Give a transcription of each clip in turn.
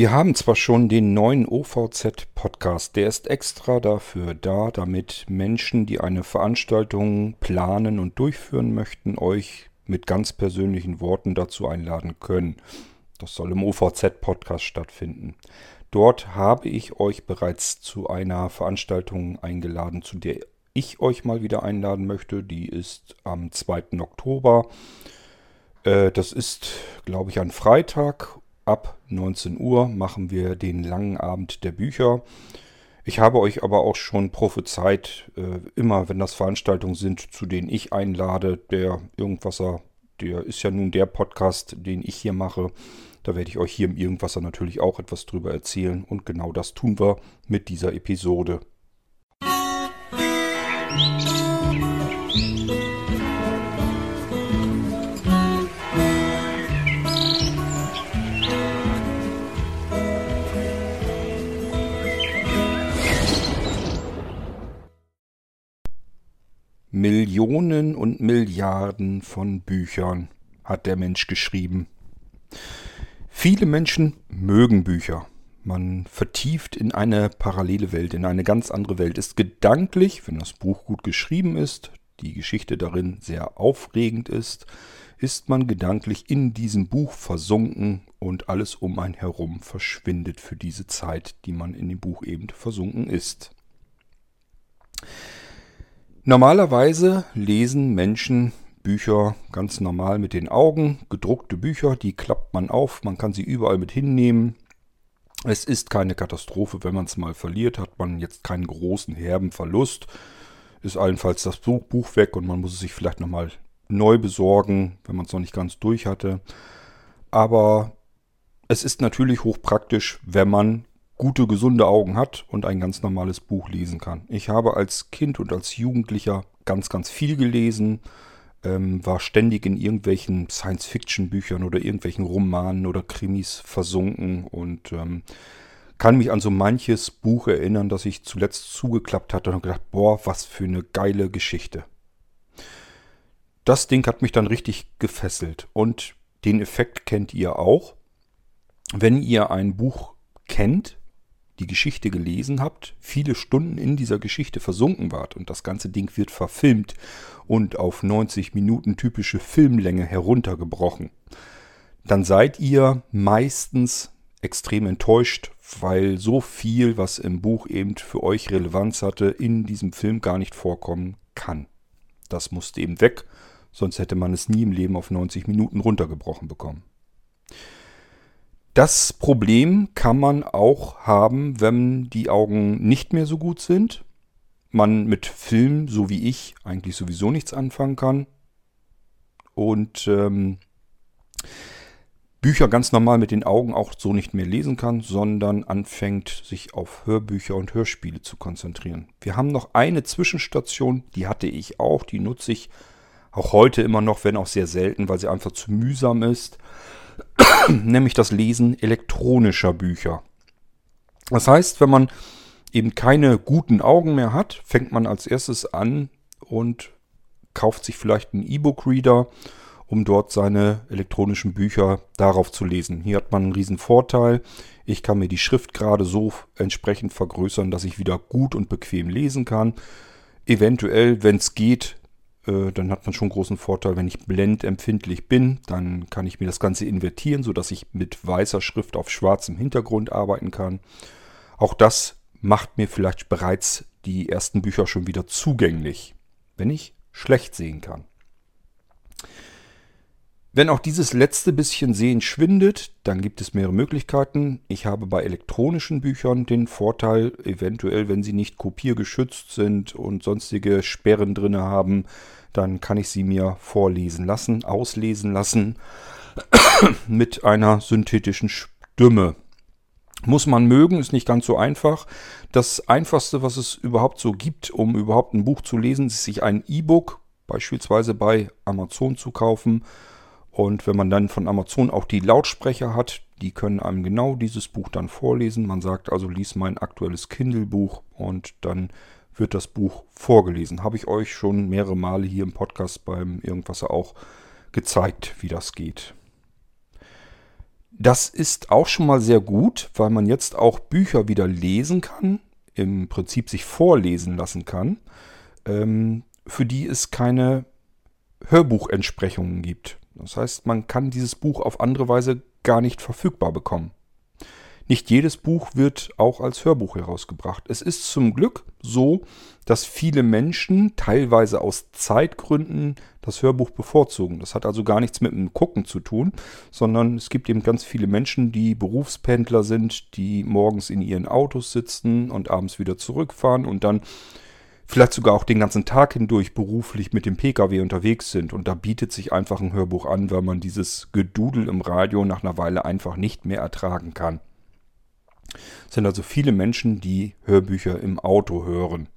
Wir haben zwar schon den neuen OVZ-Podcast, der ist extra dafür da, damit Menschen, die eine Veranstaltung planen und durchführen möchten, euch mit ganz persönlichen Worten dazu einladen können. Das soll im OVZ-Podcast stattfinden. Dort habe ich euch bereits zu einer Veranstaltung eingeladen, zu der ich euch mal wieder einladen möchte. Die ist am 2. Oktober. Äh, das ist, glaube ich, ein Freitag ab 19 Uhr machen wir den langen Abend der Bücher. Ich habe euch aber auch schon prophezeit, äh, immer wenn das Veranstaltungen sind, zu denen ich einlade, der Irgendwasser, der ist ja nun der Podcast, den ich hier mache. Da werde ich euch hier im Irgendwasser natürlich auch etwas drüber erzählen und genau das tun wir mit dieser Episode. Musik Millionen und Milliarden von Büchern hat der Mensch geschrieben. Viele Menschen mögen Bücher. Man vertieft in eine parallele Welt, in eine ganz andere Welt, ist gedanklich, wenn das Buch gut geschrieben ist, die Geschichte darin sehr aufregend ist, ist man gedanklich in diesem Buch versunken und alles um einen herum verschwindet für diese Zeit, die man in dem Buch eben versunken ist. Normalerweise lesen Menschen Bücher ganz normal mit den Augen. Gedruckte Bücher, die klappt man auf, man kann sie überall mit hinnehmen. Es ist keine Katastrophe, wenn man es mal verliert, hat man jetzt keinen großen herben Verlust. Ist allenfalls das Buch weg und man muss es sich vielleicht nochmal neu besorgen, wenn man es noch nicht ganz durch hatte. Aber es ist natürlich hochpraktisch, wenn man gute, gesunde Augen hat und ein ganz normales Buch lesen kann. Ich habe als Kind und als Jugendlicher ganz, ganz viel gelesen, ähm, war ständig in irgendwelchen Science-Fiction-Büchern oder irgendwelchen Romanen oder Krimis versunken und ähm, kann mich an so manches Buch erinnern, das ich zuletzt zugeklappt hatte und gedacht, boah, was für eine geile Geschichte. Das Ding hat mich dann richtig gefesselt und den Effekt kennt ihr auch. Wenn ihr ein Buch kennt, die Geschichte gelesen habt, viele Stunden in dieser Geschichte versunken wart und das ganze Ding wird verfilmt und auf 90 Minuten typische Filmlänge heruntergebrochen, dann seid ihr meistens extrem enttäuscht, weil so viel, was im Buch eben für euch Relevanz hatte, in diesem Film gar nicht vorkommen kann. Das musste eben weg, sonst hätte man es nie im Leben auf 90 Minuten runtergebrochen bekommen. Das Problem kann man auch haben, wenn die Augen nicht mehr so gut sind. Man mit Film, so wie ich, eigentlich sowieso nichts anfangen kann. Und ähm, Bücher ganz normal mit den Augen auch so nicht mehr lesen kann, sondern anfängt sich auf Hörbücher und Hörspiele zu konzentrieren. Wir haben noch eine Zwischenstation, die hatte ich auch, die nutze ich auch heute immer noch, wenn auch sehr selten, weil sie einfach zu mühsam ist. nämlich das Lesen elektronischer Bücher. Das heißt, wenn man eben keine guten Augen mehr hat, fängt man als erstes an und kauft sich vielleicht einen E-Book-Reader, um dort seine elektronischen Bücher darauf zu lesen. Hier hat man einen riesen Vorteil. Ich kann mir die Schrift gerade so entsprechend vergrößern, dass ich wieder gut und bequem lesen kann. Eventuell, wenn es geht, dann hat man schon großen Vorteil, wenn ich blendempfindlich bin, dann kann ich mir das Ganze invertieren, sodass ich mit weißer Schrift auf schwarzem Hintergrund arbeiten kann. Auch das macht mir vielleicht bereits die ersten Bücher schon wieder zugänglich, wenn ich schlecht sehen kann. Wenn auch dieses letzte bisschen Sehen schwindet, dann gibt es mehrere Möglichkeiten. Ich habe bei elektronischen Büchern den Vorteil, eventuell, wenn sie nicht kopiergeschützt sind und sonstige Sperren drin haben, dann kann ich sie mir vorlesen lassen, auslesen lassen mit einer synthetischen Stimme. Muss man mögen, ist nicht ganz so einfach. Das einfachste, was es überhaupt so gibt, um überhaupt ein Buch zu lesen, ist sich ein E-Book beispielsweise bei Amazon zu kaufen und wenn man dann von Amazon auch die Lautsprecher hat, die können einem genau dieses Buch dann vorlesen. Man sagt also, lies mein aktuelles Kindle-Buch und dann wird das Buch vorgelesen. Habe ich euch schon mehrere Male hier im Podcast beim Irgendwas auch gezeigt, wie das geht. Das ist auch schon mal sehr gut, weil man jetzt auch Bücher wieder lesen kann, im Prinzip sich vorlesen lassen kann, ähm, für die es keine Hörbuchentsprechungen gibt. Das heißt, man kann dieses Buch auf andere Weise gar nicht verfügbar bekommen. Nicht jedes Buch wird auch als Hörbuch herausgebracht. Es ist zum Glück so, dass viele Menschen teilweise aus Zeitgründen das Hörbuch bevorzugen. Das hat also gar nichts mit dem Gucken zu tun, sondern es gibt eben ganz viele Menschen, die Berufspendler sind, die morgens in ihren Autos sitzen und abends wieder zurückfahren und dann vielleicht sogar auch den ganzen Tag hindurch beruflich mit dem Pkw unterwegs sind. Und da bietet sich einfach ein Hörbuch an, weil man dieses Gedudel im Radio nach einer Weile einfach nicht mehr ertragen kann. Es sind also viele Menschen, die Hörbücher im Auto hören.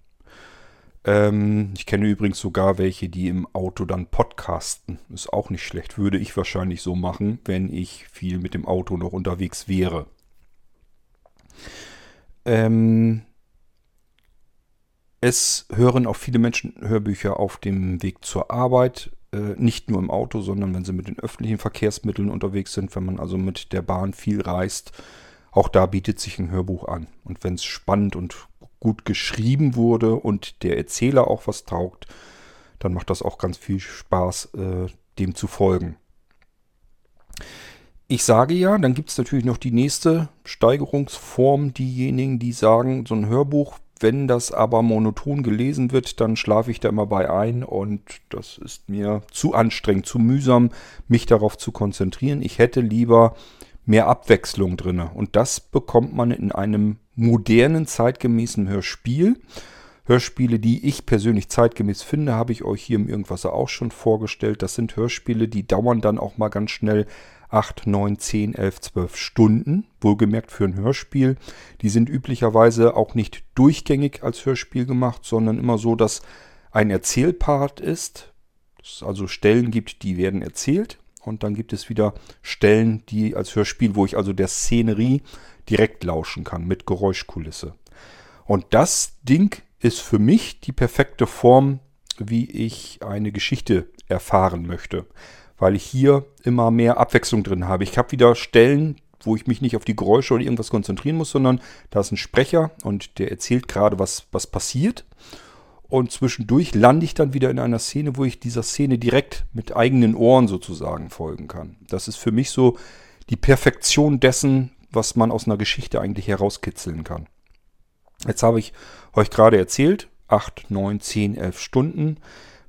Ähm, ich kenne übrigens sogar welche, die im Auto dann podcasten. Ist auch nicht schlecht. Würde ich wahrscheinlich so machen, wenn ich viel mit dem Auto noch unterwegs wäre. Ähm, es hören auch viele Menschen Hörbücher auf dem Weg zur Arbeit. Äh, nicht nur im Auto, sondern wenn sie mit den öffentlichen Verkehrsmitteln unterwegs sind, wenn man also mit der Bahn viel reist auch da bietet sich ein Hörbuch an. Und wenn es spannend und gut geschrieben wurde und der Erzähler auch was taugt, dann macht das auch ganz viel Spaß, äh, dem zu folgen. Ich sage ja, dann gibt es natürlich noch die nächste Steigerungsform, diejenigen, die sagen, so ein Hörbuch, wenn das aber monoton gelesen wird, dann schlafe ich da immer bei ein und das ist mir zu anstrengend, zu mühsam, mich darauf zu konzentrieren. Ich hätte lieber mehr Abwechslung drin. Und das bekommt man in einem modernen, zeitgemäßen Hörspiel. Hörspiele, die ich persönlich zeitgemäß finde, habe ich euch hier im Irgendwasser auch schon vorgestellt. Das sind Hörspiele, die dauern dann auch mal ganz schnell 8, 9, 10, 11, 12 Stunden. Wohlgemerkt für ein Hörspiel. Die sind üblicherweise auch nicht durchgängig als Hörspiel gemacht, sondern immer so, dass ein Erzählpart ist. Es also Stellen gibt, die werden erzählt und dann gibt es wieder Stellen, die als Hörspiel, wo ich also der Szenerie direkt lauschen kann mit Geräuschkulisse. Und das Ding ist für mich die perfekte Form, wie ich eine Geschichte erfahren möchte, weil ich hier immer mehr Abwechslung drin habe. Ich habe wieder Stellen, wo ich mich nicht auf die Geräusche oder irgendwas konzentrieren muss, sondern da ist ein Sprecher und der erzählt gerade, was, was passiert. Und zwischendurch lande ich dann wieder in einer Szene, wo ich dieser Szene direkt mit eigenen Ohren sozusagen folgen kann. Das ist für mich so die Perfektion dessen, was man aus einer Geschichte eigentlich herauskitzeln kann. Jetzt habe ich euch gerade erzählt, 8, 9, 10, 11 Stunden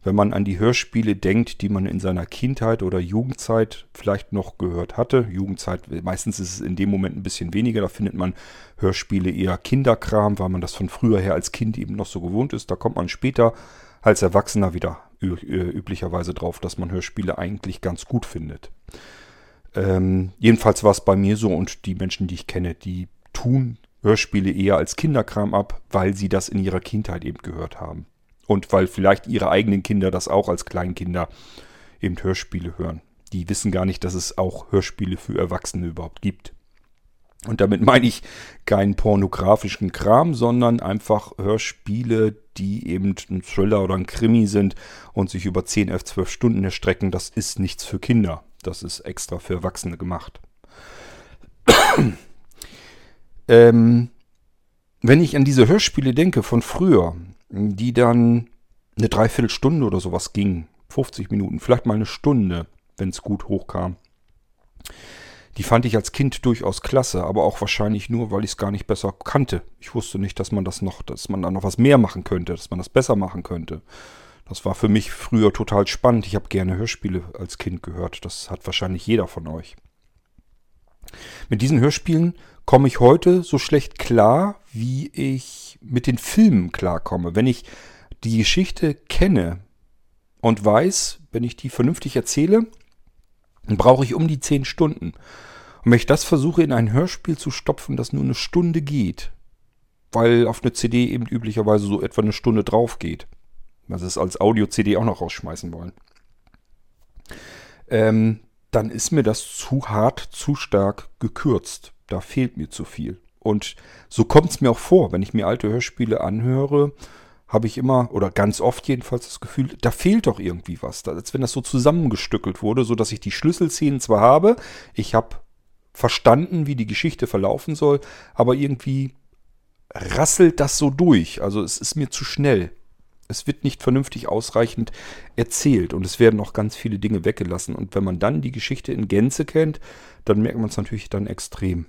wenn man an die Hörspiele denkt, die man in seiner Kindheit oder Jugendzeit vielleicht noch gehört hatte. Jugendzeit, meistens ist es in dem Moment ein bisschen weniger, da findet man Hörspiele eher Kinderkram, weil man das von früher her als Kind eben noch so gewohnt ist. Da kommt man später als Erwachsener wieder üblicherweise drauf, dass man Hörspiele eigentlich ganz gut findet. Ähm, jedenfalls war es bei mir so und die Menschen, die ich kenne, die tun Hörspiele eher als Kinderkram ab, weil sie das in ihrer Kindheit eben gehört haben. Und weil vielleicht ihre eigenen Kinder das auch als Kleinkinder eben Hörspiele hören. Die wissen gar nicht, dass es auch Hörspiele für Erwachsene überhaupt gibt. Und damit meine ich keinen pornografischen Kram, sondern einfach Hörspiele, die eben ein Thriller oder ein Krimi sind und sich über 10, 11, 12 Stunden erstrecken. Das ist nichts für Kinder. Das ist extra für Erwachsene gemacht. ähm, wenn ich an diese Hörspiele denke von früher, die dann eine Dreiviertelstunde oder sowas ging. 50 Minuten, vielleicht mal eine Stunde, wenn es gut hochkam. Die fand ich als Kind durchaus klasse, aber auch wahrscheinlich nur, weil ich es gar nicht besser kannte. Ich wusste nicht, dass man das noch, dass man da noch was mehr machen könnte, dass man das besser machen könnte. Das war für mich früher total spannend. Ich habe gerne Hörspiele als Kind gehört. Das hat wahrscheinlich jeder von euch. Mit diesen Hörspielen komme ich heute so schlecht klar, wie ich mit den Filmen klarkomme. Wenn ich die Geschichte kenne und weiß, wenn ich die vernünftig erzähle, dann brauche ich um die zehn Stunden. Und wenn ich das versuche in ein Hörspiel zu stopfen, das nur eine Stunde geht, weil auf eine CD eben üblicherweise so etwa eine Stunde drauf geht, was es als Audio-CD auch noch rausschmeißen wollen, ähm, dann ist mir das zu hart, zu stark gekürzt. Da fehlt mir zu viel. Und so kommt es mir auch vor, wenn ich mir alte Hörspiele anhöre, habe ich immer, oder ganz oft jedenfalls das Gefühl, da fehlt doch irgendwie was. Als wenn das so zusammengestückelt wurde, sodass ich die Schlüsselszenen zwar habe, ich habe verstanden, wie die Geschichte verlaufen soll, aber irgendwie rasselt das so durch. Also es ist mir zu schnell. Es wird nicht vernünftig ausreichend erzählt und es werden auch ganz viele Dinge weggelassen. Und wenn man dann die Geschichte in Gänze kennt, dann merkt man es natürlich dann extrem.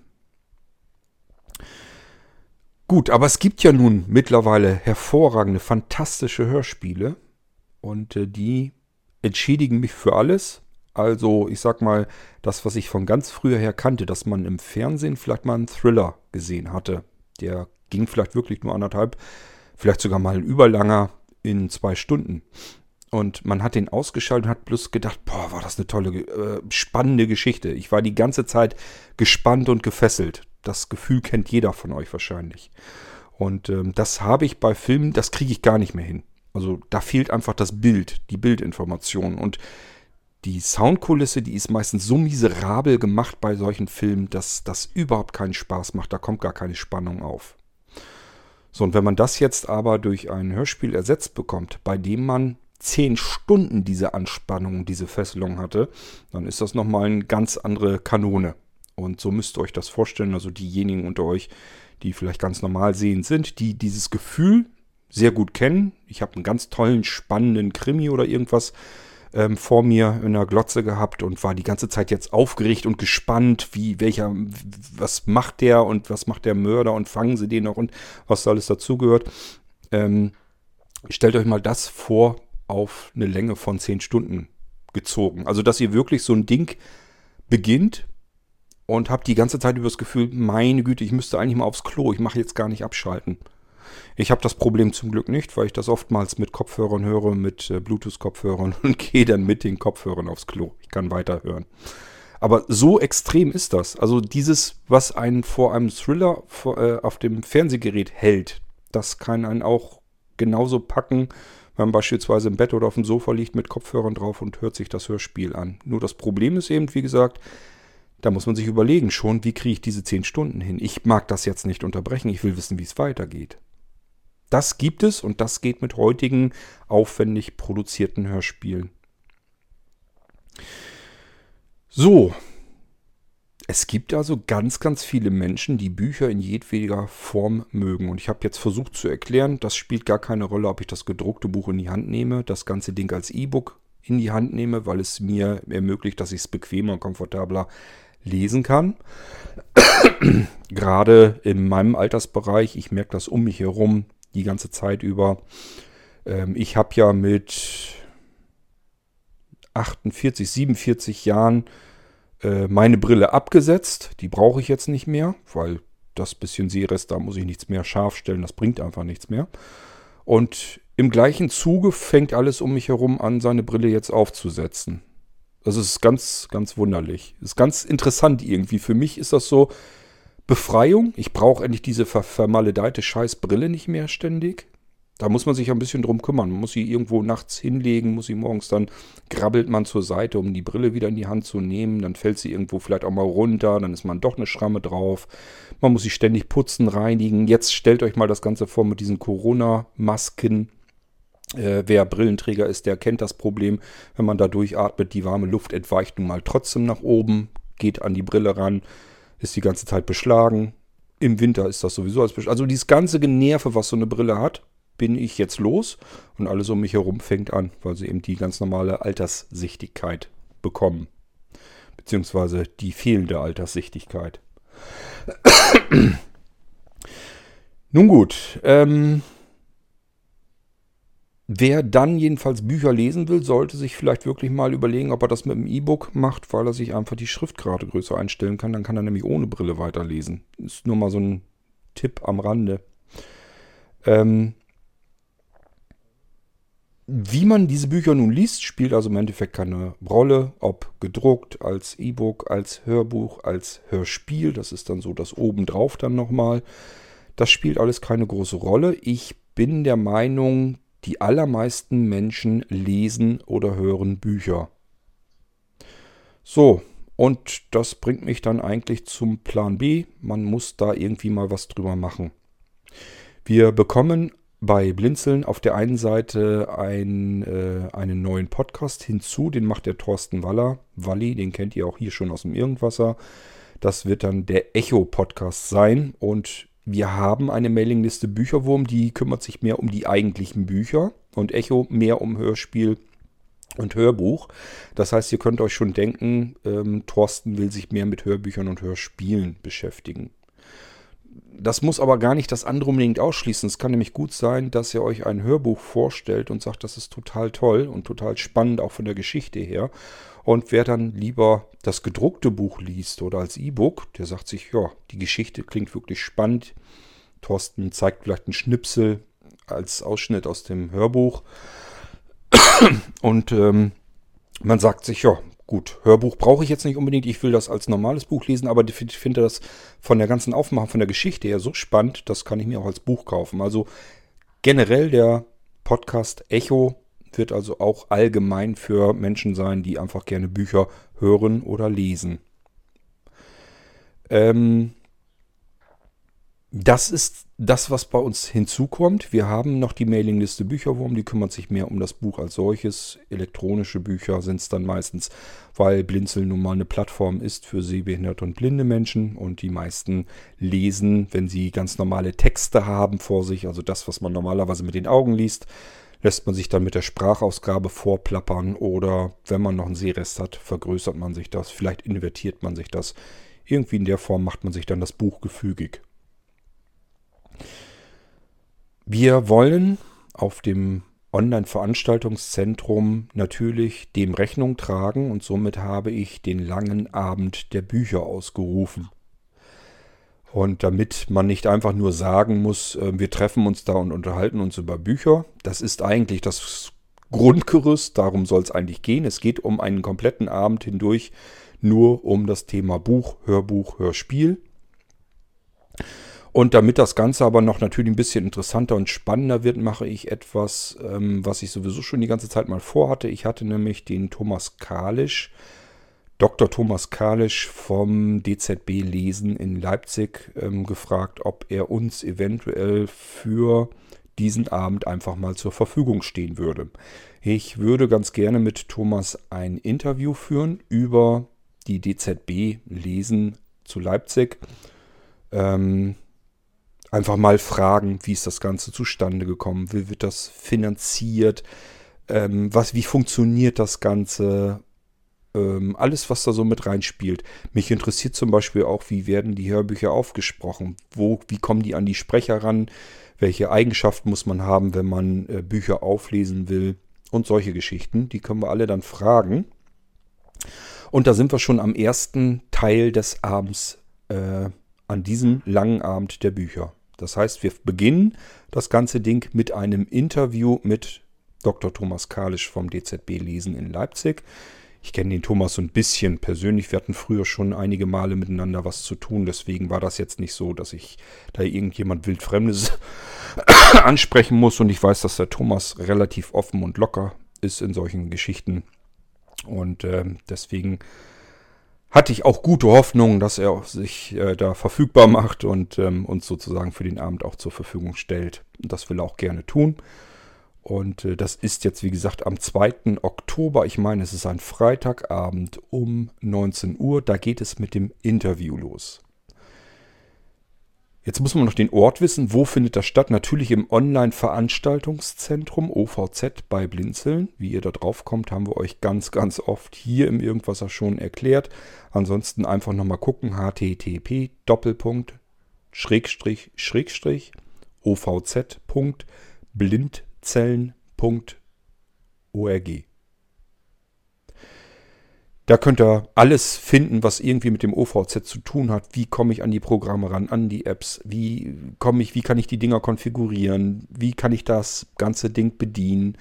Gut, aber es gibt ja nun mittlerweile hervorragende, fantastische Hörspiele und äh, die entschädigen mich für alles. Also ich sag mal, das, was ich von ganz früher her kannte, dass man im Fernsehen vielleicht mal einen Thriller gesehen hatte. Der ging vielleicht wirklich nur anderthalb, vielleicht sogar mal ein überlanger in zwei Stunden. Und man hat den ausgeschaltet und hat bloß gedacht, boah, war das eine tolle, äh, spannende Geschichte. Ich war die ganze Zeit gespannt und gefesselt. Das Gefühl kennt jeder von euch wahrscheinlich. Und ähm, das habe ich bei Filmen, das kriege ich gar nicht mehr hin. Also da fehlt einfach das Bild, die Bildinformation. Und die Soundkulisse, die ist meistens so miserabel gemacht bei solchen Filmen, dass das überhaupt keinen Spaß macht. Da kommt gar keine Spannung auf. So, und wenn man das jetzt aber durch ein Hörspiel ersetzt bekommt, bei dem man zehn Stunden diese Anspannung, diese Fesselung hatte, dann ist das nochmal eine ganz andere Kanone. Und so müsst ihr euch das vorstellen. Also diejenigen unter euch, die vielleicht ganz normal sehend sind, die dieses Gefühl sehr gut kennen. Ich habe einen ganz tollen, spannenden Krimi oder irgendwas ähm, vor mir in der Glotze gehabt und war die ganze Zeit jetzt aufgeregt und gespannt, wie welcher, was macht der und was macht der Mörder und fangen sie den noch und was da alles dazugehört. Ähm, stellt euch mal das vor auf eine Länge von zehn Stunden gezogen. Also dass ihr wirklich so ein Ding beginnt und habt die ganze Zeit über das Gefühl, meine Güte, ich müsste eigentlich mal aufs Klo, ich mache jetzt gar nicht abschalten. Ich habe das Problem zum Glück nicht, weil ich das oftmals mit Kopfhörern höre, mit äh, Bluetooth-Kopfhörern und gehe dann mit den Kopfhörern aufs Klo. Ich kann weiterhören. Aber so extrem ist das. Also dieses, was einen vor einem Thriller äh, auf dem Fernsehgerät hält, das kann einen auch genauso packen, wenn man beispielsweise im Bett oder auf dem Sofa liegt mit Kopfhörern drauf und hört sich das Hörspiel an. Nur das Problem ist eben, wie gesagt, da muss man sich überlegen schon, wie kriege ich diese 10 Stunden hin. Ich mag das jetzt nicht unterbrechen, ich will wissen, wie es weitergeht. Das gibt es und das geht mit heutigen aufwendig produzierten Hörspielen. So, es gibt also ganz, ganz viele Menschen, die Bücher in jedweder Form mögen. Und ich habe jetzt versucht zu erklären, das spielt gar keine Rolle, ob ich das gedruckte Buch in die Hand nehme, das ganze Ding als E-Book in die Hand nehme, weil es mir ermöglicht, dass ich es bequemer und komfortabler lesen kann. Gerade in meinem Altersbereich, ich merke das um mich herum die ganze Zeit über. Ähm, ich habe ja mit 48, 47 Jahren äh, meine Brille abgesetzt. Die brauche ich jetzt nicht mehr, weil das bisschen Sehrest, da muss ich nichts mehr scharf stellen, das bringt einfach nichts mehr. Und im gleichen Zuge fängt alles um mich herum an, seine Brille jetzt aufzusetzen. Das ist ganz, ganz wunderlich. Ist ganz interessant irgendwie. Für mich ist das so Befreiung. Ich brauche endlich diese ver vermaledeite Scheißbrille nicht mehr ständig. Da muss man sich ein bisschen drum kümmern. Man muss sie irgendwo nachts hinlegen, muss sie morgens dann, grabbelt man zur Seite, um die Brille wieder in die Hand zu nehmen. Dann fällt sie irgendwo vielleicht auch mal runter, dann ist man doch eine Schramme drauf. Man muss sie ständig putzen, reinigen. Jetzt stellt euch mal das Ganze vor mit diesen Corona-Masken. Äh, wer Brillenträger ist, der kennt das Problem. Wenn man da durchatmet, die warme Luft entweicht nun mal trotzdem nach oben, geht an die Brille ran, ist die ganze Zeit beschlagen. Im Winter ist das sowieso als. Also dieses ganze Generve, was so eine Brille hat, bin ich jetzt los und alles um mich herum fängt an, weil sie eben die ganz normale Alterssichtigkeit bekommen. Beziehungsweise die fehlende Alterssichtigkeit. Nun gut, ähm, Wer dann jedenfalls Bücher lesen will, sollte sich vielleicht wirklich mal überlegen, ob er das mit dem E-Book macht, weil er sich einfach die Schriftgrade größer einstellen kann. Dann kann er nämlich ohne Brille weiterlesen. Ist nur mal so ein Tipp am Rande. Ähm, wie man diese Bücher nun liest, spielt also im Endeffekt keine Rolle, ob gedruckt, als E-Book, als Hörbuch, als Hörspiel. Das ist dann so das obendrauf dann nochmal. Das spielt alles keine große Rolle. Ich bin der Meinung, die allermeisten Menschen lesen oder hören Bücher. So, und das bringt mich dann eigentlich zum Plan B. Man muss da irgendwie mal was drüber machen. Wir bekommen bei Blinzeln auf der einen Seite ein, äh, einen neuen Podcast hinzu, den macht der Thorsten Waller. Walli, den kennt ihr auch hier schon aus dem Irgendwasser. Das wird dann der Echo-Podcast sein. Und wir haben eine Mailingliste Bücherwurm, die kümmert sich mehr um die eigentlichen Bücher und Echo mehr um Hörspiel und Hörbuch. Das heißt, ihr könnt euch schon denken, ähm, Thorsten will sich mehr mit Hörbüchern und Hörspielen beschäftigen. Das muss aber gar nicht das andere unbedingt ausschließen. Es kann nämlich gut sein, dass ihr euch ein Hörbuch vorstellt und sagt, das ist total toll und total spannend, auch von der Geschichte her. Und wer dann lieber das gedruckte Buch liest oder als E-Book, der sagt sich, ja, die Geschichte klingt wirklich spannend. Thorsten zeigt vielleicht einen Schnipsel als Ausschnitt aus dem Hörbuch. Und ähm, man sagt sich, ja, gut, Hörbuch brauche ich jetzt nicht unbedingt, ich will das als normales Buch lesen, aber ich finde das von der ganzen Aufmachung, von der Geschichte her so spannend, das kann ich mir auch als Buch kaufen. Also generell der Podcast Echo wird also auch allgemein für Menschen sein, die einfach gerne Bücher hören oder lesen. Ähm, das ist das, was bei uns hinzukommt. Wir haben noch die Mailingliste Bücherwurm, die kümmert sich mehr um das Buch als solches. Elektronische Bücher sind es dann meistens, weil Blinzeln nun mal eine Plattform ist für sehbehinderte und blinde Menschen und die meisten lesen, wenn sie ganz normale Texte haben vor sich, also das, was man normalerweise mit den Augen liest, lässt man sich dann mit der Sprachausgabe vorplappern oder wenn man noch einen Sehrest hat, vergrößert man sich das, vielleicht invertiert man sich das. Irgendwie in der Form macht man sich dann das Buch gefügig. Wir wollen auf dem Online-Veranstaltungszentrum natürlich dem Rechnung tragen und somit habe ich den langen Abend der Bücher ausgerufen. Und damit man nicht einfach nur sagen muss, äh, wir treffen uns da und unterhalten uns über Bücher, das ist eigentlich das Grundgerüst, darum soll es eigentlich gehen. Es geht um einen kompletten Abend hindurch nur um das Thema Buch, Hörbuch, Hörspiel. Und damit das Ganze aber noch natürlich ein bisschen interessanter und spannender wird, mache ich etwas, ähm, was ich sowieso schon die ganze Zeit mal vorhatte. Ich hatte nämlich den Thomas Kalisch, Dr. Thomas Kalisch vom DZB Lesen in Leipzig ähm, gefragt, ob er uns eventuell für diesen Abend einfach mal zur Verfügung stehen würde. Ich würde ganz gerne mit Thomas ein Interview führen über die DZB Lesen zu Leipzig. Ähm, einfach mal fragen, wie ist das Ganze zustande gekommen, wie wird das finanziert, ähm, was, wie funktioniert das Ganze, ähm, alles, was da so mit reinspielt. Mich interessiert zum Beispiel auch, wie werden die Hörbücher aufgesprochen, wo, wie kommen die an die Sprecher ran, welche Eigenschaften muss man haben, wenn man äh, Bücher auflesen will und solche Geschichten, die können wir alle dann fragen. Und da sind wir schon am ersten Teil des Abends äh, an diesem langen Abend der Bücher. Das heißt, wir beginnen das ganze Ding mit einem Interview mit Dr. Thomas Kalisch vom DZB Lesen in Leipzig. Ich kenne den Thomas so ein bisschen persönlich. Wir hatten früher schon einige Male miteinander was zu tun. Deswegen war das jetzt nicht so, dass ich da irgendjemand wildfremdes ansprechen muss. Und ich weiß, dass der Thomas relativ offen und locker ist in solchen Geschichten. Und äh, deswegen hatte ich auch gute Hoffnung, dass er sich äh, da verfügbar macht und ähm, uns sozusagen für den Abend auch zur Verfügung stellt. Und das will er auch gerne tun. Und äh, das ist jetzt, wie gesagt, am 2. Oktober. Ich meine, es ist ein Freitagabend um 19 Uhr. Da geht es mit dem Interview los. Jetzt muss man noch den Ort wissen. Wo findet das statt? Natürlich im Online-Veranstaltungszentrum OVZ bei Blinzeln. Wie ihr da drauf kommt, haben wir euch ganz, ganz oft hier im Irgendwasser schon erklärt. Ansonsten einfach nochmal gucken. http Doppelpunkt Schrägstrich Schrägstrich ovz.blindzellen.org. Da könnt ihr alles finden, was irgendwie mit dem OVZ zu tun hat. Wie komme ich an die Programme ran, an die Apps? Wie komme ich, wie kann ich die Dinger konfigurieren? Wie kann ich das ganze Ding bedienen?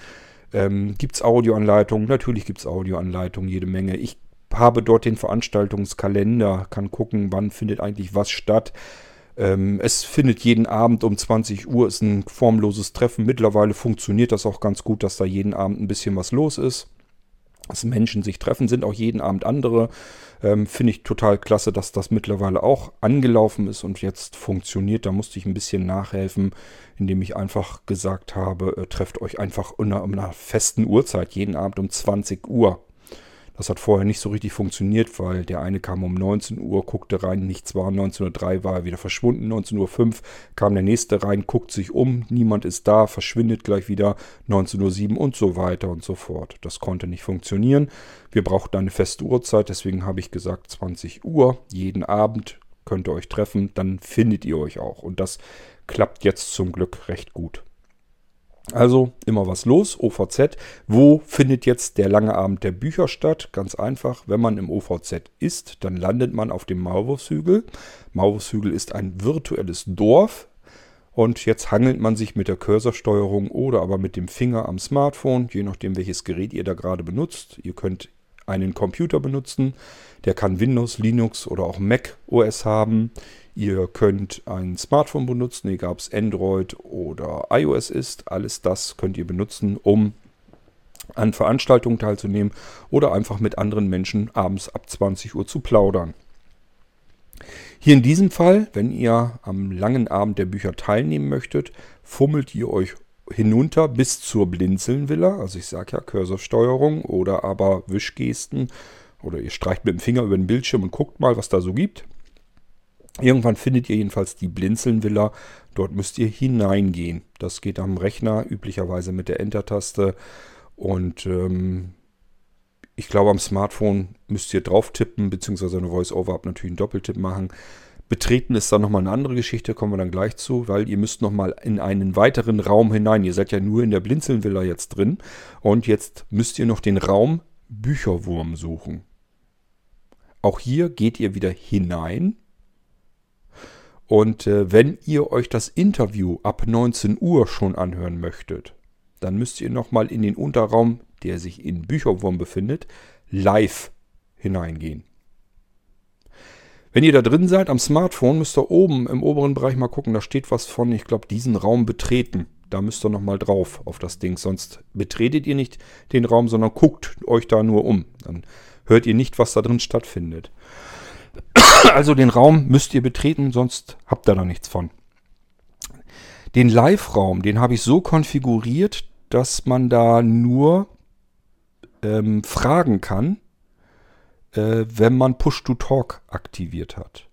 Ähm, gibt es Audioanleitungen? Natürlich gibt es Audioanleitungen, jede Menge. Ich habe dort den Veranstaltungskalender, kann gucken, wann findet eigentlich was statt. Ähm, es findet jeden Abend um 20 Uhr, ist ein formloses Treffen. Mittlerweile funktioniert das auch ganz gut, dass da jeden Abend ein bisschen was los ist dass Menschen sich treffen, sind auch jeden Abend andere. Ähm, Finde ich total klasse, dass das mittlerweile auch angelaufen ist und jetzt funktioniert. Da musste ich ein bisschen nachhelfen, indem ich einfach gesagt habe, äh, trefft euch einfach unter einer festen Uhrzeit, jeden Abend um 20 Uhr. Das hat vorher nicht so richtig funktioniert, weil der eine kam um 19 Uhr, guckte rein, nichts war. 19.03 Uhr war er wieder verschwunden. 19.05 Uhr kam der nächste rein, guckt sich um, niemand ist da, verschwindet gleich wieder. 19.07 Uhr und so weiter und so fort. Das konnte nicht funktionieren. Wir brauchten eine feste Uhrzeit, deswegen habe ich gesagt 20 Uhr. Jeden Abend könnt ihr euch treffen, dann findet ihr euch auch. Und das klappt jetzt zum Glück recht gut. Also immer was los, OVZ. Wo findet jetzt der lange Abend der Bücher statt? Ganz einfach, wenn man im OVZ ist, dann landet man auf dem Maulwurfshügel. Maulwurfshügel ist ein virtuelles Dorf. Und jetzt hangelt man sich mit der Cursorsteuerung oder aber mit dem Finger am Smartphone, je nachdem welches Gerät ihr da gerade benutzt. Ihr könnt einen Computer benutzen, der kann Windows, Linux oder auch Mac OS haben. Ihr könnt ein Smartphone benutzen, egal ob es Android oder iOS ist. Alles das könnt ihr benutzen, um an Veranstaltungen teilzunehmen oder einfach mit anderen Menschen abends ab 20 Uhr zu plaudern. Hier in diesem Fall, wenn ihr am langen Abend der Bücher teilnehmen möchtet, fummelt ihr euch hinunter bis zur Blinzelnvilla. Also ich sage ja Cursorsteuerung oder aber Wischgesten. Oder ihr streicht mit dem Finger über den Bildschirm und guckt mal, was da so gibt. Irgendwann findet ihr jedenfalls die Blinzeln-Villa. Dort müsst ihr hineingehen. Das geht am Rechner, üblicherweise mit der Enter-Taste. Und ähm, ich glaube, am Smartphone müsst ihr drauf tippen, beziehungsweise eine Voice-Over-App natürlich einen Doppeltipp machen. Betreten ist dann nochmal eine andere Geschichte, kommen wir dann gleich zu, weil ihr müsst nochmal in einen weiteren Raum hinein. Ihr seid ja nur in der Blinzeln-Villa jetzt drin. Und jetzt müsst ihr noch den Raum Bücherwurm suchen. Auch hier geht ihr wieder hinein und äh, wenn ihr euch das Interview ab 19 Uhr schon anhören möchtet, dann müsst ihr nochmal in den Unterraum, der sich in Bücherwurm befindet, live hineingehen. Wenn ihr da drin seid am Smartphone, müsst ihr oben im oberen Bereich mal gucken, da steht was von, ich glaube, diesen Raum betreten. Da müsst ihr nochmal drauf auf das Ding, sonst betretet ihr nicht den Raum, sondern guckt euch da nur um. Dann hört ihr nicht, was da drin stattfindet. Also den Raum müsst ihr betreten, sonst habt ihr da nichts von. Den Live-Raum, den habe ich so konfiguriert, dass man da nur ähm, fragen kann, äh, wenn man Push-to-Talk aktiviert hat.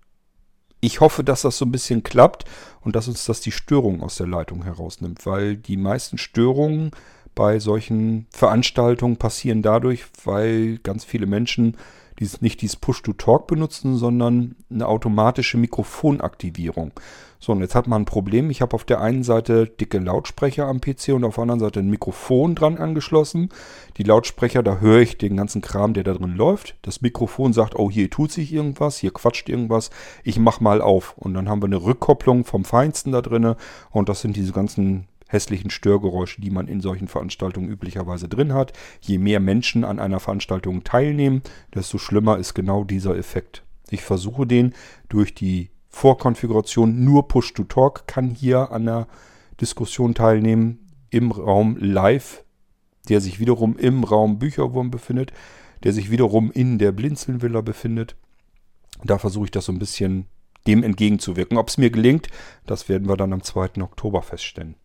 Ich hoffe, dass das so ein bisschen klappt und dass uns das die Störung aus der Leitung herausnimmt, weil die meisten Störungen bei solchen Veranstaltungen passieren dadurch, weil ganz viele Menschen dies, nicht dieses Push-to-Talk benutzen, sondern eine automatische Mikrofonaktivierung. So, und jetzt hat man ein Problem. Ich habe auf der einen Seite dicke Lautsprecher am PC und auf der anderen Seite ein Mikrofon dran angeschlossen. Die Lautsprecher, da höre ich den ganzen Kram, der da drin läuft. Das Mikrofon sagt, oh, hier tut sich irgendwas, hier quatscht irgendwas. Ich mach mal auf. Und dann haben wir eine Rückkopplung vom Feinsten da drin. Und das sind diese ganzen hässlichen Störgeräusche, die man in solchen Veranstaltungen üblicherweise drin hat. Je mehr Menschen an einer Veranstaltung teilnehmen, desto schlimmer ist genau dieser Effekt. Ich versuche den durch die Vorkonfiguration nur Push-to-Talk kann hier an der Diskussion teilnehmen im Raum Live, der sich wiederum im Raum Bücherwurm befindet, der sich wiederum in der Blinzelnvilla befindet. Da versuche ich das so ein bisschen dem entgegenzuwirken. Ob es mir gelingt, das werden wir dann am 2. Oktober feststellen.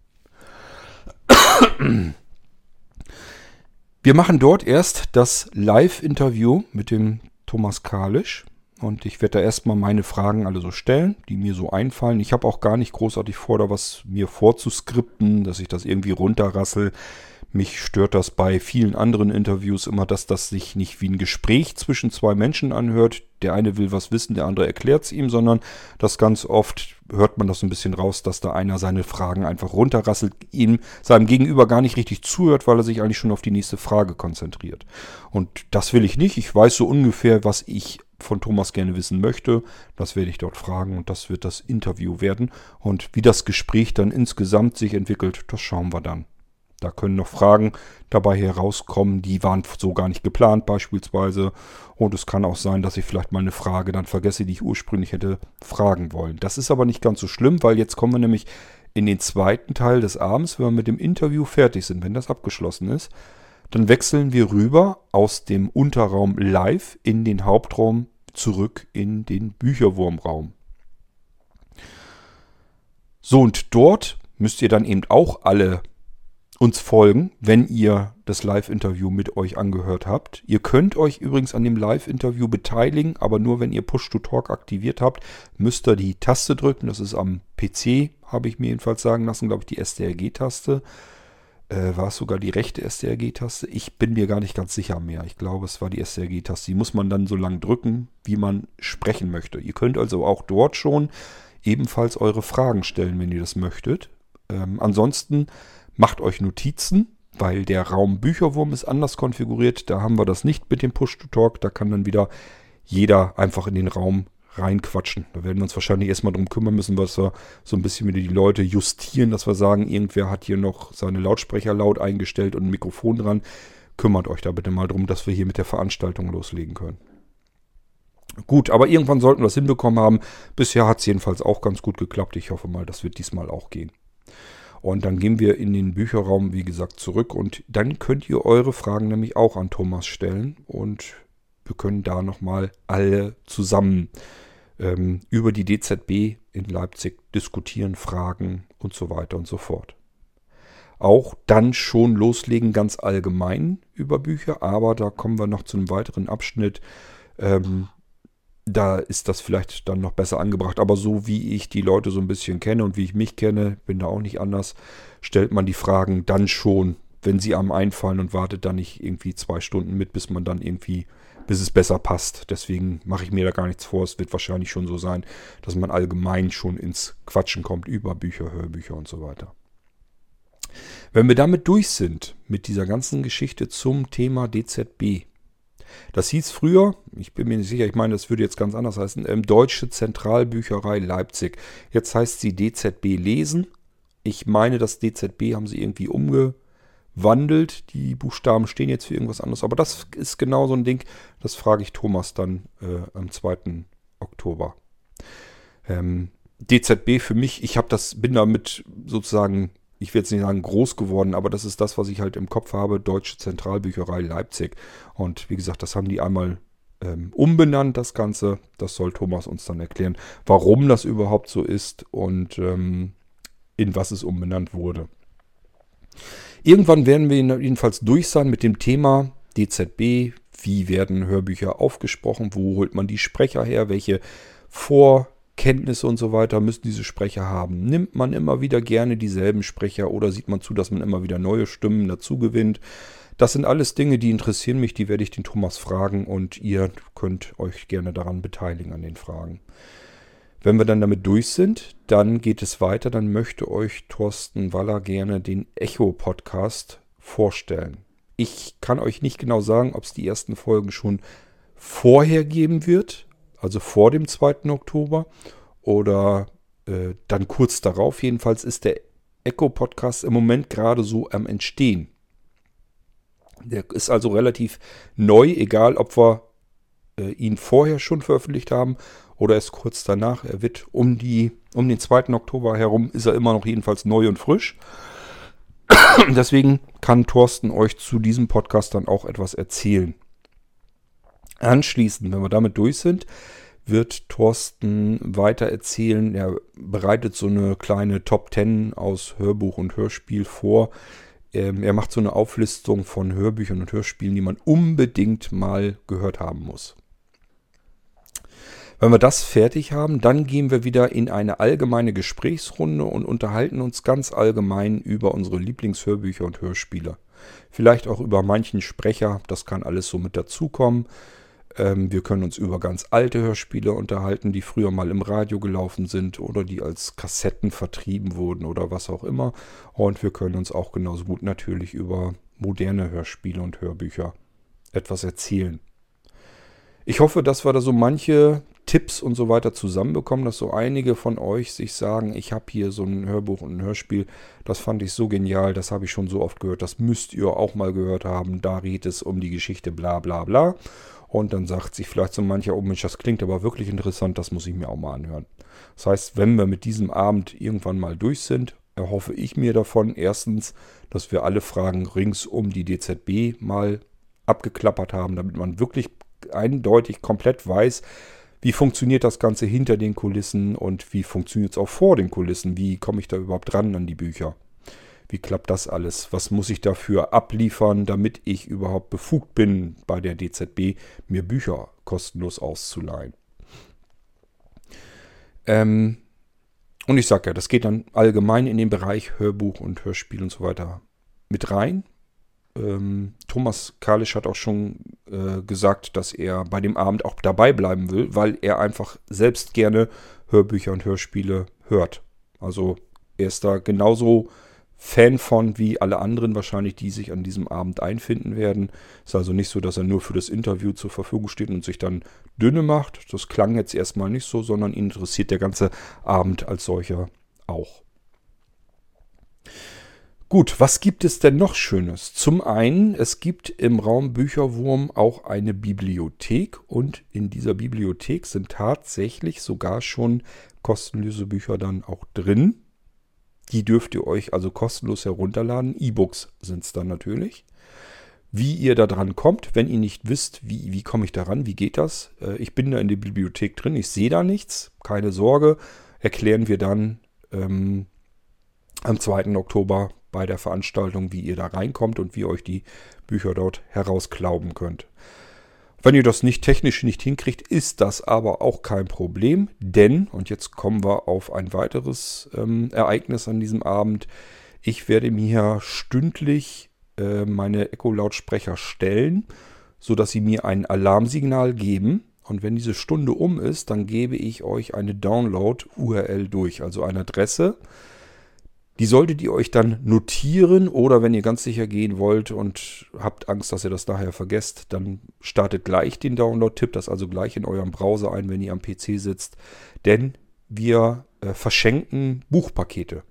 Wir machen dort erst das Live-Interview mit dem Thomas Kalisch. Und ich werde da erstmal meine Fragen alle so stellen, die mir so einfallen. Ich habe auch gar nicht großartig vor, da was mir vorzuskripten, dass ich das irgendwie runterrassel. Mich stört das bei vielen anderen Interviews immer, dass das sich nicht wie ein Gespräch zwischen zwei Menschen anhört. Der eine will was wissen, der andere erklärt es ihm, sondern das ganz oft hört man das so ein bisschen raus, dass da einer seine Fragen einfach runterrasselt, ihm seinem Gegenüber gar nicht richtig zuhört, weil er sich eigentlich schon auf die nächste Frage konzentriert. Und das will ich nicht. Ich weiß so ungefähr, was ich von Thomas gerne wissen möchte. Das werde ich dort fragen und das wird das Interview werden. Und wie das Gespräch dann insgesamt sich entwickelt, das schauen wir dann. Da können noch Fragen dabei herauskommen, die waren so gar nicht geplant beispielsweise. Und es kann auch sein, dass ich vielleicht mal eine Frage dann vergesse, die ich ursprünglich hätte fragen wollen. Das ist aber nicht ganz so schlimm, weil jetzt kommen wir nämlich in den zweiten Teil des Abends, wenn wir mit dem Interview fertig sind, wenn das abgeschlossen ist. Dann wechseln wir rüber aus dem Unterraum live in den Hauptraum zurück in den Bücherwurmraum. So, und dort müsst ihr dann eben auch alle uns folgen, wenn ihr das Live-Interview mit euch angehört habt. Ihr könnt euch übrigens an dem Live-Interview beteiligen, aber nur wenn ihr Push-to-Talk aktiviert habt, müsst ihr die Taste drücken. Das ist am PC, habe ich mir jedenfalls sagen lassen, glaube ich, die SDRG-Taste. Äh, war es sogar die rechte SDRG-Taste? Ich bin mir gar nicht ganz sicher mehr. Ich glaube, es war die SDRG-Taste. Die muss man dann so lange drücken, wie man sprechen möchte. Ihr könnt also auch dort schon ebenfalls eure Fragen stellen, wenn ihr das möchtet. Ähm, ansonsten macht euch Notizen, weil der Raum Bücherwurm ist anders konfiguriert. Da haben wir das nicht mit dem Push-to-Talk. Da kann dann wieder jeder einfach in den Raum reinquatschen. Da werden wir uns wahrscheinlich erstmal drum kümmern müssen, dass wir so ein bisschen wieder die Leute justieren, dass wir sagen, irgendwer hat hier noch seine Lautsprecher laut eingestellt und ein Mikrofon dran. Kümmert euch da bitte mal drum, dass wir hier mit der Veranstaltung loslegen können. Gut, aber irgendwann sollten wir es hinbekommen haben. Bisher hat es jedenfalls auch ganz gut geklappt. Ich hoffe mal, das wird diesmal auch gehen. Und dann gehen wir in den Bücherraum, wie gesagt, zurück. Und dann könnt ihr eure Fragen nämlich auch an Thomas stellen. Und wir können da nochmal alle zusammen ähm, über die DZB in Leipzig diskutieren, fragen und so weiter und so fort. Auch dann schon loslegen ganz allgemein über Bücher, aber da kommen wir noch zu einem weiteren Abschnitt. Ähm, da ist das vielleicht dann noch besser angebracht. Aber so wie ich die Leute so ein bisschen kenne und wie ich mich kenne, bin da auch nicht anders, stellt man die Fragen dann schon, wenn sie einem einfallen und wartet dann nicht irgendwie zwei Stunden mit, bis man dann irgendwie, bis es besser passt. Deswegen mache ich mir da gar nichts vor. Es wird wahrscheinlich schon so sein, dass man allgemein schon ins Quatschen kommt über Bücher, Hörbücher und so weiter. Wenn wir damit durch sind mit dieser ganzen Geschichte zum Thema DZB, das hieß früher, ich bin mir nicht sicher, ich meine, das würde jetzt ganz anders heißen, ähm, Deutsche Zentralbücherei Leipzig. Jetzt heißt sie DZB Lesen. Ich meine, das DZB haben sie irgendwie umgewandelt. Die Buchstaben stehen jetzt für irgendwas anderes. Aber das ist genau so ein Ding, das frage ich Thomas dann äh, am 2. Oktober. Ähm, DZB für mich, ich habe das, bin damit sozusagen ich will jetzt nicht sagen groß geworden, aber das ist das, was ich halt im Kopf habe, Deutsche Zentralbücherei Leipzig. Und wie gesagt, das haben die einmal ähm, umbenannt, das Ganze. Das soll Thomas uns dann erklären, warum das überhaupt so ist und ähm, in was es umbenannt wurde. Irgendwann werden wir jedenfalls durch sein mit dem Thema DZB. Wie werden Hörbücher aufgesprochen? Wo holt man die Sprecher her? Welche Vor- Kenntnisse und so weiter müssen diese Sprecher haben. Nimmt man immer wieder gerne dieselben Sprecher oder sieht man zu, dass man immer wieder neue Stimmen dazu gewinnt? Das sind alles Dinge, die interessieren mich, die werde ich den Thomas fragen und ihr könnt euch gerne daran beteiligen an den Fragen. Wenn wir dann damit durch sind, dann geht es weiter, dann möchte euch Thorsten Waller gerne den Echo-Podcast vorstellen. Ich kann euch nicht genau sagen, ob es die ersten Folgen schon vorher geben wird also vor dem 2. Oktober oder äh, dann kurz darauf. Jedenfalls ist der Echo-Podcast im Moment gerade so am Entstehen. Der ist also relativ neu, egal ob wir äh, ihn vorher schon veröffentlicht haben oder erst kurz danach. Er wird um, die, um den 2. Oktober herum, ist er immer noch jedenfalls neu und frisch. Deswegen kann Thorsten euch zu diesem Podcast dann auch etwas erzählen. Anschließend, wenn wir damit durch sind, wird Thorsten weiter erzählen. Er bereitet so eine kleine Top 10 aus Hörbuch und Hörspiel vor. Ähm, er macht so eine Auflistung von Hörbüchern und Hörspielen, die man unbedingt mal gehört haben muss. Wenn wir das fertig haben, dann gehen wir wieder in eine allgemeine Gesprächsrunde und unterhalten uns ganz allgemein über unsere Lieblingshörbücher und Hörspiele. Vielleicht auch über manchen Sprecher, das kann alles so mit dazukommen. Ähm, wir können uns über ganz alte Hörspiele unterhalten, die früher mal im Radio gelaufen sind oder die als Kassetten vertrieben wurden oder was auch immer. Und wir können uns auch genauso gut natürlich über moderne Hörspiele und Hörbücher etwas erzählen. Ich hoffe, dass wir da so manche Tipps und so weiter zusammenbekommen, dass so einige von euch sich sagen, ich habe hier so ein Hörbuch und ein Hörspiel, das fand ich so genial, das habe ich schon so oft gehört, das müsst ihr auch mal gehört haben, da geht es um die Geschichte bla bla bla. Und dann sagt sich vielleicht so mancher, oh Mensch, das klingt aber wirklich interessant, das muss ich mir auch mal anhören. Das heißt, wenn wir mit diesem Abend irgendwann mal durch sind, erhoffe ich mir davon erstens, dass wir alle Fragen rings um die DZB mal abgeklappert haben, damit man wirklich eindeutig komplett weiß, wie funktioniert das Ganze hinter den Kulissen und wie funktioniert es auch vor den Kulissen, wie komme ich da überhaupt ran an die Bücher. Wie klappt das alles? Was muss ich dafür abliefern, damit ich überhaupt befugt bin, bei der DZB mir Bücher kostenlos auszuleihen? Ähm, und ich sage ja, das geht dann allgemein in den Bereich Hörbuch und Hörspiel und so weiter mit rein. Ähm, Thomas Kalisch hat auch schon äh, gesagt, dass er bei dem Abend auch dabei bleiben will, weil er einfach selbst gerne Hörbücher und Hörspiele hört. Also er ist da genauso Fan von wie alle anderen wahrscheinlich, die sich an diesem Abend einfinden werden. Ist also nicht so, dass er nur für das Interview zur Verfügung steht und sich dann dünne macht. Das klang jetzt erstmal nicht so, sondern ihn interessiert der ganze Abend als solcher auch. Gut, was gibt es denn noch Schönes? Zum einen, es gibt im Raum Bücherwurm auch eine Bibliothek und in dieser Bibliothek sind tatsächlich sogar schon kostenlose Bücher dann auch drin. Die dürft ihr euch also kostenlos herunterladen. E-Books sind es dann natürlich. Wie ihr da dran kommt, wenn ihr nicht wisst, wie, wie komme ich da ran, wie geht das? Äh, ich bin da in der Bibliothek drin, ich sehe da nichts, keine Sorge. Erklären wir dann ähm, am 2. Oktober bei der Veranstaltung, wie ihr da reinkommt und wie euch die Bücher dort herausklauben könnt. Wenn ihr das nicht technisch nicht hinkriegt, ist das aber auch kein Problem, denn, und jetzt kommen wir auf ein weiteres ähm, Ereignis an diesem Abend, ich werde mir stündlich äh, meine Echo-Lautsprecher stellen, sodass sie mir ein Alarmsignal geben. Und wenn diese Stunde um ist, dann gebe ich euch eine Download-URL durch, also eine Adresse, die solltet ihr euch dann notieren oder wenn ihr ganz sicher gehen wollt und habt Angst, dass ihr das nachher vergesst, dann startet gleich den Download, tippt das also gleich in eurem Browser ein, wenn ihr am PC sitzt. Denn wir äh, verschenken Buchpakete.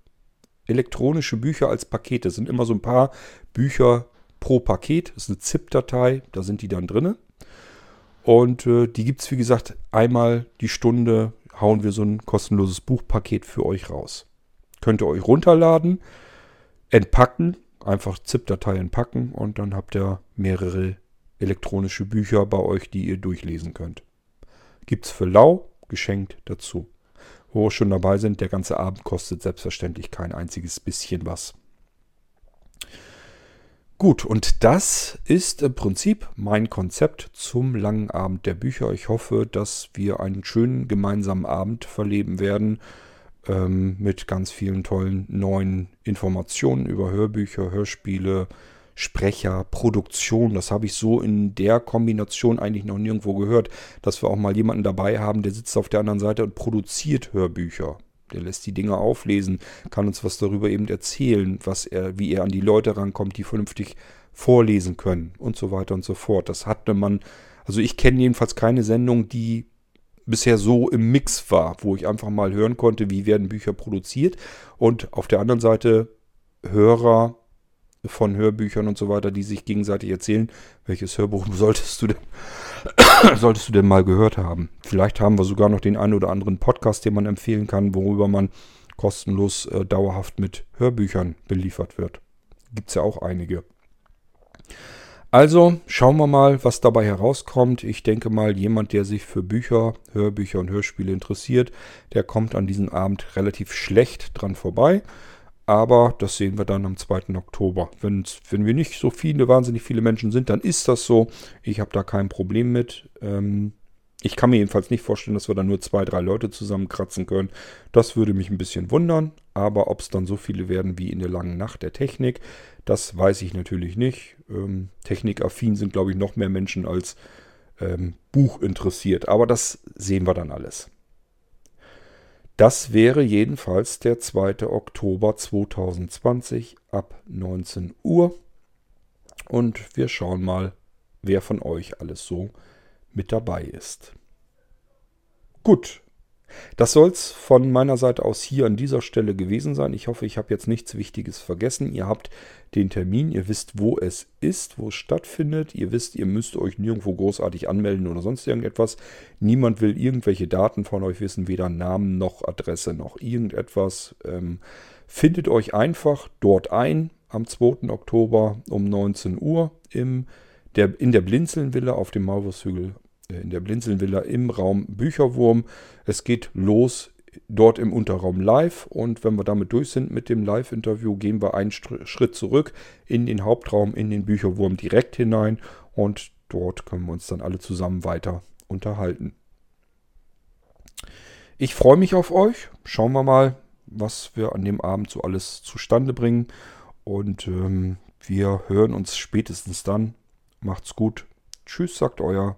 Elektronische Bücher als Pakete. Es sind immer so ein paar Bücher pro Paket. Das ist eine ZIP-Datei, da sind die dann drin. Und äh, die gibt es, wie gesagt, einmal die Stunde hauen wir so ein kostenloses Buchpaket für euch raus. Könnt ihr euch runterladen, entpacken, einfach ZIP-Datei entpacken und dann habt ihr mehrere elektronische Bücher bei euch, die ihr durchlesen könnt. Gibt es für lau, geschenkt dazu. Wo wir schon dabei sind, der ganze Abend kostet selbstverständlich kein einziges bisschen was. Gut, und das ist im Prinzip mein Konzept zum langen Abend der Bücher. Ich hoffe, dass wir einen schönen gemeinsamen Abend verleben werden ähm, mit ganz vielen tollen neuen Informationen über Hörbücher, Hörspiele, Sprecher, Produktion. Das habe ich so in der Kombination eigentlich noch nirgendwo gehört, dass wir auch mal jemanden dabei haben, der sitzt auf der anderen Seite und produziert Hörbücher. Der lässt die Dinge auflesen, kann uns was darüber eben erzählen, was er, wie er an die Leute rankommt, die vernünftig vorlesen können und so weiter und so fort. Das hatte man, also ich kenne jedenfalls keine Sendung, die bisher so im Mix war, wo ich einfach mal hören konnte, wie werden Bücher produziert und auf der anderen Seite Hörer von Hörbüchern und so weiter, die sich gegenseitig erzählen, welches Hörbuch solltest du denn solltest du denn mal gehört haben. Vielleicht haben wir sogar noch den einen oder anderen Podcast, den man empfehlen kann, worüber man kostenlos äh, dauerhaft mit Hörbüchern beliefert wird. Gibt es ja auch einige. Also schauen wir mal, was dabei herauskommt. Ich denke mal, jemand, der sich für Bücher, Hörbücher und Hörspiele interessiert, der kommt an diesem Abend relativ schlecht dran vorbei. Aber das sehen wir dann am 2. Oktober. Wenn's, wenn wir nicht so viele, wahnsinnig viele Menschen sind, dann ist das so. Ich habe da kein Problem mit. Ähm, ich kann mir jedenfalls nicht vorstellen, dass wir da nur zwei, drei Leute zusammenkratzen können. Das würde mich ein bisschen wundern. Aber ob es dann so viele werden wie in der langen Nacht der Technik, das weiß ich natürlich nicht. Ähm, technikaffin sind, glaube ich, noch mehr Menschen als ähm, Buch interessiert. Aber das sehen wir dann alles. Das wäre jedenfalls der 2. Oktober 2020 ab 19 Uhr. Und wir schauen mal, wer von euch alles so mit dabei ist. Gut, das soll es von meiner Seite aus hier an dieser Stelle gewesen sein. Ich hoffe, ich habe jetzt nichts Wichtiges vergessen. Ihr habt den Termin, ihr wisst, wo es ist, wo es stattfindet. Ihr wisst, ihr müsst euch nirgendwo großartig anmelden oder sonst irgendetwas. Niemand will irgendwelche Daten von euch wissen, weder Namen noch Adresse noch irgendetwas. Ähm, findet euch einfach dort ein am 2. Oktober um 19 Uhr im, der, in der Blinzelnvilla auf dem Maulwurfshügel in der Blinzelnvilla im Raum Bücherwurm. Es geht los dort im Unterraum live. Und wenn wir damit durch sind mit dem Live-Interview, gehen wir einen Schritt zurück in den Hauptraum, in den Bücherwurm direkt hinein. Und dort können wir uns dann alle zusammen weiter unterhalten. Ich freue mich auf euch. Schauen wir mal, was wir an dem Abend so alles zustande bringen. Und ähm, wir hören uns spätestens dann. Macht's gut. Tschüss, sagt euer